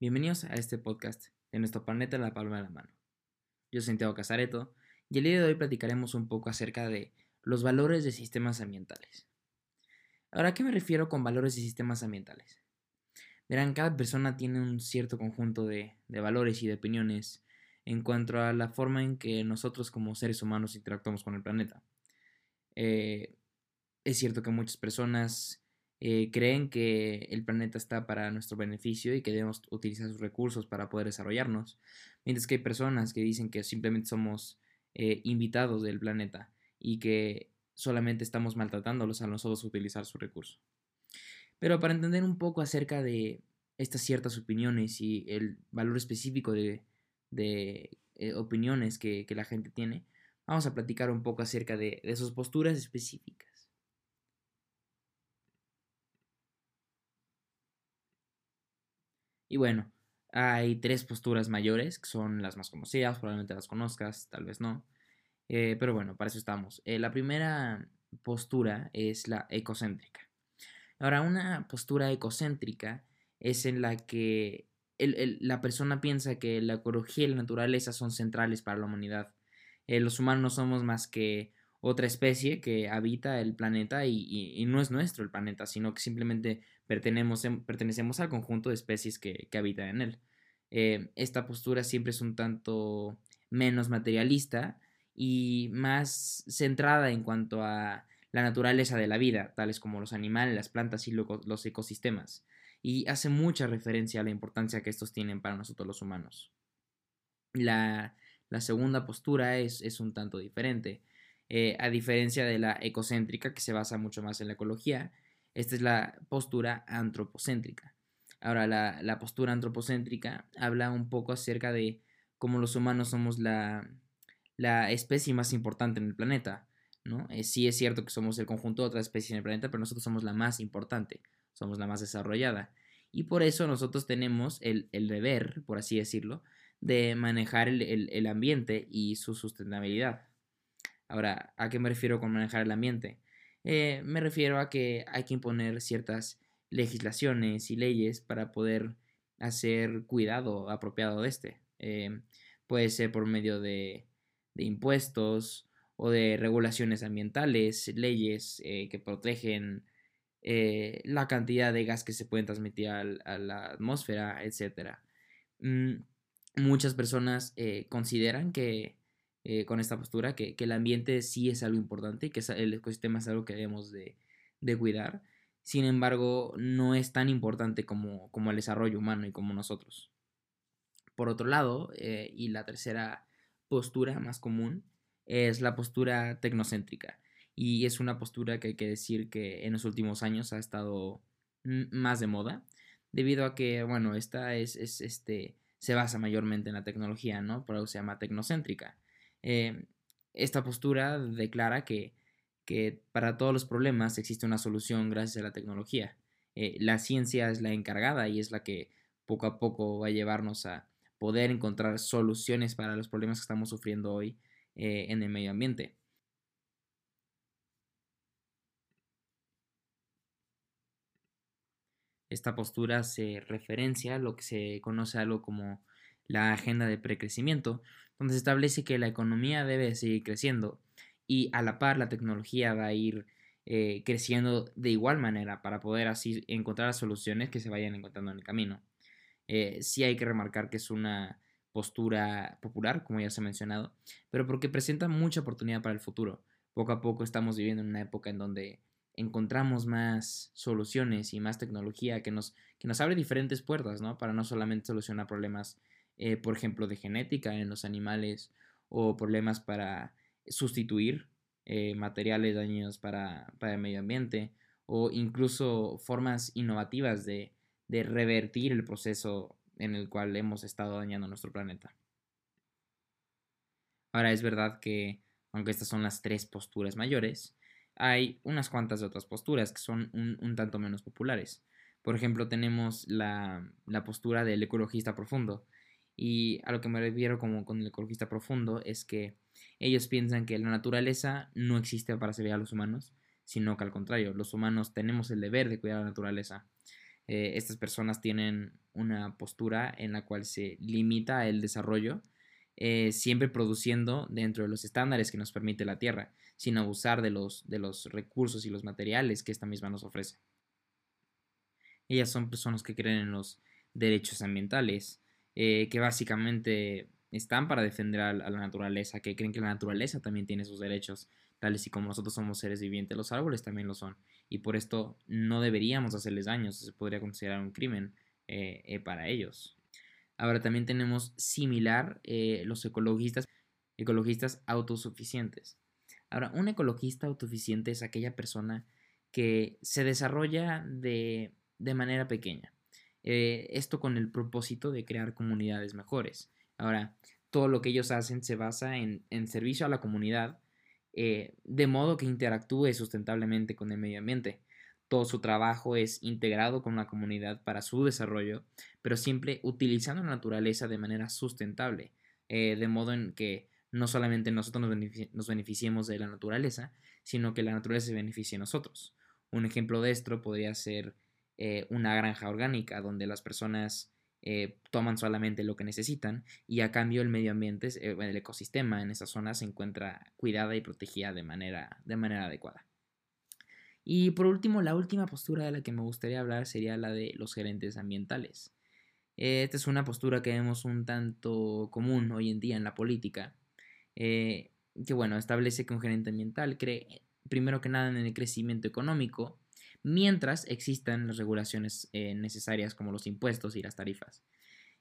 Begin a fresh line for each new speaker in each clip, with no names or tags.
Bienvenidos a este podcast de nuestro planeta la palma de la mano. Yo soy Santiago Casareto y el día de hoy platicaremos un poco acerca de los valores de sistemas ambientales. Ahora, ¿a qué me refiero con valores de sistemas ambientales? Verán, cada persona tiene un cierto conjunto de, valores y de opiniones en cuanto a la forma en que nosotros como seres humanos interactuamos con el planeta. Eh, es cierto que muchas personas eh, creen que el planeta está para nuestro beneficio y que debemos utilizar sus recursos para poder desarrollarnos, mientras que hay personas que dicen que simplemente somos eh, invitados del planeta y que solamente estamos maltratándolos a nosotros utilizar su recurso. Pero para entender un poco acerca de estas ciertas opiniones y el valor específico de, eh, opiniones que, la gente tiene, vamos a platicar un poco acerca de, de sus posturas específicas. Y bueno, hay tres posturas mayores, que son las más conocidas, probablemente las conozcas, tal vez no. Eh, pero bueno, para eso estamos. Eh, la primera postura es la ecocéntrica. Ahora, una postura ecocéntrica es en la que la persona piensa que la ecología y la naturaleza son centrales para la humanidad. Eh, los humanos no somos más que otra especie que habita el planeta y, no es nuestro el planeta, sino que simplemente pertenecemos al conjunto de especies que, habitan en él. Eh, esta postura siempre es un tanto menos materialista y más centrada en cuanto a la naturaleza de la vida, tales como los animales, las plantas y los ecosistemas, y hace mucha referencia a la importancia que estos tienen para nosotros los humanos. La, segunda postura es, es un tanto diferente eh, a diferencia de la ecocéntrica, que se basa mucho más en la ecología, esta es la postura antropocéntrica. Ahora, la, postura antropocéntrica habla un poco acerca de cómo los humanos somos la, especie más importante en el planeta. ¿no? Eh, sí es cierto que somos el conjunto de otras especies en el planeta, pero nosotros somos la más importante, somos la más desarrollada. Y por eso nosotros tenemos el, deber, por así decirlo, de manejar el ambiente y su sustentabilidad. Ahora, ¿a qué me refiero con manejar el ambiente? Eh, me refiero a que hay que imponer ciertas legislaciones y leyes para poder hacer cuidado apropiado de este. Eh, puede ser por medio de, impuestos o de regulaciones ambientales, leyes eh, que protegen la cantidad de gas que se pueden transmitir a la atmósfera, etc. Mm, muchas personas consideran que eh, con esta postura, que, el ambiente sí es algo importante y que el ecosistema es algo que debemos de, cuidar. Sin embargo, no es tan importante como, como, el desarrollo humano y como nosotros. Por otro lado, eh, y la tercera postura más común, es la postura tecnocéntrica. Y es una postura que hay que decir que en los últimos años ha estado más de moda, debido a que, bueno, esta es, es este, se basa mayormente en la tecnología, ¿no? Por eso se llama tecnocéntrica. Eh, esta postura declara que, para todos los problemas existe una solución gracias a la tecnología. Eh, la ciencia es la encargada y es la que poco a poco va a llevarnos a poder encontrar soluciones para los problemas que estamos sufriendo hoy eh, en el medio ambiente. Esta postura se referencia a lo que se conoce algo como la agenda de precrecimiento, donde se establece que la economía debe seguir creciendo y a la par la tecnología va a ir eh, creciendo de igual manera para poder así encontrar soluciones que se vayan encontrando en el camino. Eh, sí hay que remarcar que es una postura popular, como ya se ha mencionado, pero porque presenta mucha oportunidad para el futuro. Poco a poco estamos viviendo en una época en donde encontramos más soluciones y más tecnología que nos, que nos abre diferentes puertas, ¿no? Para no solamente solucionar problemas eh, por ejemplo, de genética en los animales o problemas para sustituir eh, materiales dañinos para, el medio ambiente o incluso formas innovativas de, de revertir el proceso en el cual hemos estado dañando nuestro planeta. Ahora es verdad que, aunque estas son las tres posturas mayores, hay unas cuantas otras posturas que son un, tanto menos populares. Por ejemplo, tenemos la, la postura del ecologista profundo, y a lo que me refiero como con el ecologista profundo es que ellos piensan que la naturaleza no existe para servir a los humanos, sino que al contrario, los humanos tenemos el deber de cuidar la naturaleza. Eh, estas personas tienen una postura en la cual se limita el desarrollo, eh, siempre produciendo dentro de los estándares que nos permite la Tierra, sin abusar de los, de los recursos y los materiales que esta misma nos ofrece. Ellas son personas que creen en los derechos ambientales, eh, que básicamente están para defender a, la naturaleza, que creen que la naturaleza también tiene sus derechos, tales y como nosotros somos seres vivientes, los árboles también lo son, y por esto no deberíamos hacerles daño, se podría considerar un crimen eh, eh, para ellos. Ahora también tenemos similar los ecologistas, ecologistas autosuficientes. Ahora, un ecologista autosuficiente es aquella persona que se desarrolla de de manera pequeña. Eh, esto con el propósito de crear comunidades mejores. Ahora, todo lo que ellos hacen se basa en, servicio a la comunidad, eh, de modo que interactúe sustentablemente con el medio ambiente. Todo su trabajo es integrado con la comunidad para su desarrollo, pero siempre utilizando la naturaleza de manera sustentable, eh, de modo en que no solamente nosotros nos, beneficiemos de la naturaleza, sino que la naturaleza se beneficie a nosotros. Un ejemplo de esto podría ser eh, una granja orgánica donde las personas eh, toman solamente lo que necesitan y a cambio el medio ambiente, eh, el ecosistema en esa zona se encuentra cuidada y protegida de manera, de manera adecuada. Y por último, la última postura de la que me gustaría hablar sería la de los gerentes ambientales. Esta es una postura que vemos un tanto común hoy en día en la política, que bueno, establece que un gerente ambiental cree primero que nada en el crecimiento económico mientras existan las regulaciones eh, necesarias como los impuestos y las tarifas.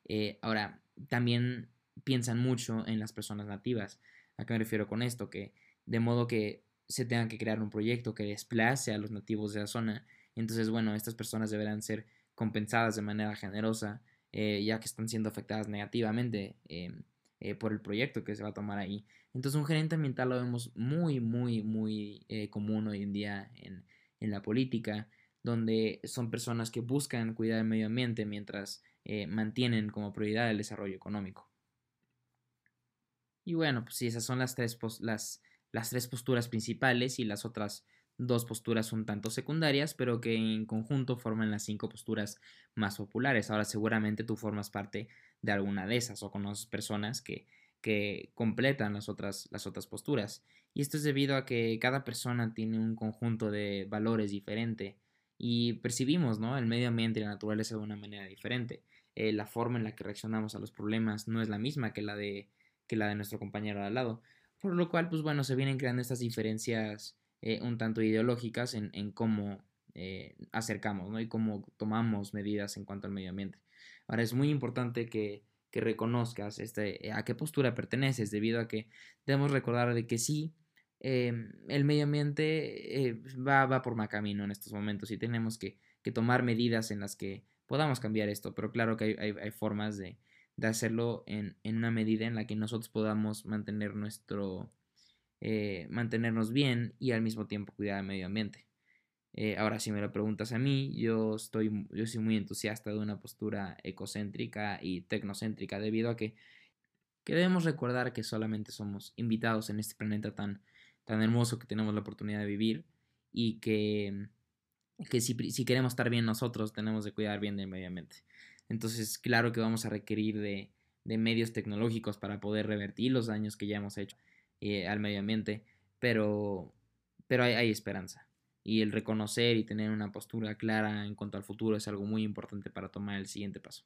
Eh, ahora, también piensan mucho en las personas nativas. ¿A qué me refiero con esto? Que de modo que se tenga que crear un proyecto que desplace a los nativos de la zona. Entonces, bueno, estas personas deberán ser compensadas de manera generosa, eh, ya que están siendo afectadas negativamente por el proyecto que se va a tomar ahí. Entonces, un gerente ambiental lo vemos muy, muy, muy común hoy en día en, en la política, donde son personas que buscan cuidar el medio ambiente mientras eh, mantienen como prioridad el desarrollo económico. Y bueno, pues sí, esas son las tres, las, las tres posturas principales y las otras dos posturas un tanto secundarias, pero que en conjunto forman las cinco posturas más populares. Ahora seguramente tú formas parte de alguna de esas o conoces personas que, que completan las otras, las otras posturas. Y esto es debido a que cada persona tiene un conjunto de valores diferente y percibimos ¿no? el medio ambiente y la naturaleza de una manera diferente. Eh, la forma en la que reaccionamos a los problemas no es la misma que la de, que la de nuestro compañero de al lado. Por lo cual, pues bueno, se vienen creando estas diferencias eh, un tanto ideológicas en, en cómo eh, acercamos ¿no? y cómo tomamos medidas en cuanto al medio ambiente. Ahora, es muy importante que, que reconozcas este, a qué postura perteneces, debido a que debemos recordar de que sí, Em, el medio ambiente eh, va, va, por mal camino en estos momentos y tenemos que, tomar medidas en las que podamos cambiar esto, pero claro que hay, formas de, hacerlo en, una medida en la que nosotros podamos mantener nuestro, eh, mantenernos bien y al mismo tiempo cuidar el medio ambiente. Eh, ahora, si me lo preguntas a mí, yo, estoy, yo soy muy entusiasta de una postura ecocéntrica y tecnocéntrica debido a que, que debemos recordar que solamente somos invitados en este planeta tan, tan hermoso que tenemos la oportunidad de vivir y que, que si, si, queremos estar bien nosotros tenemos de cuidar bien del medio ambiente. Entonces, claro que vamos a requerir de, de medios tecnológicos para poder revertir los daños que ya hemos hecho eh, al medio ambiente, pero, pero hay esperanza. Y el reconocer y tener una postura clara en cuanto al futuro es algo muy importante para tomar el siguiente paso.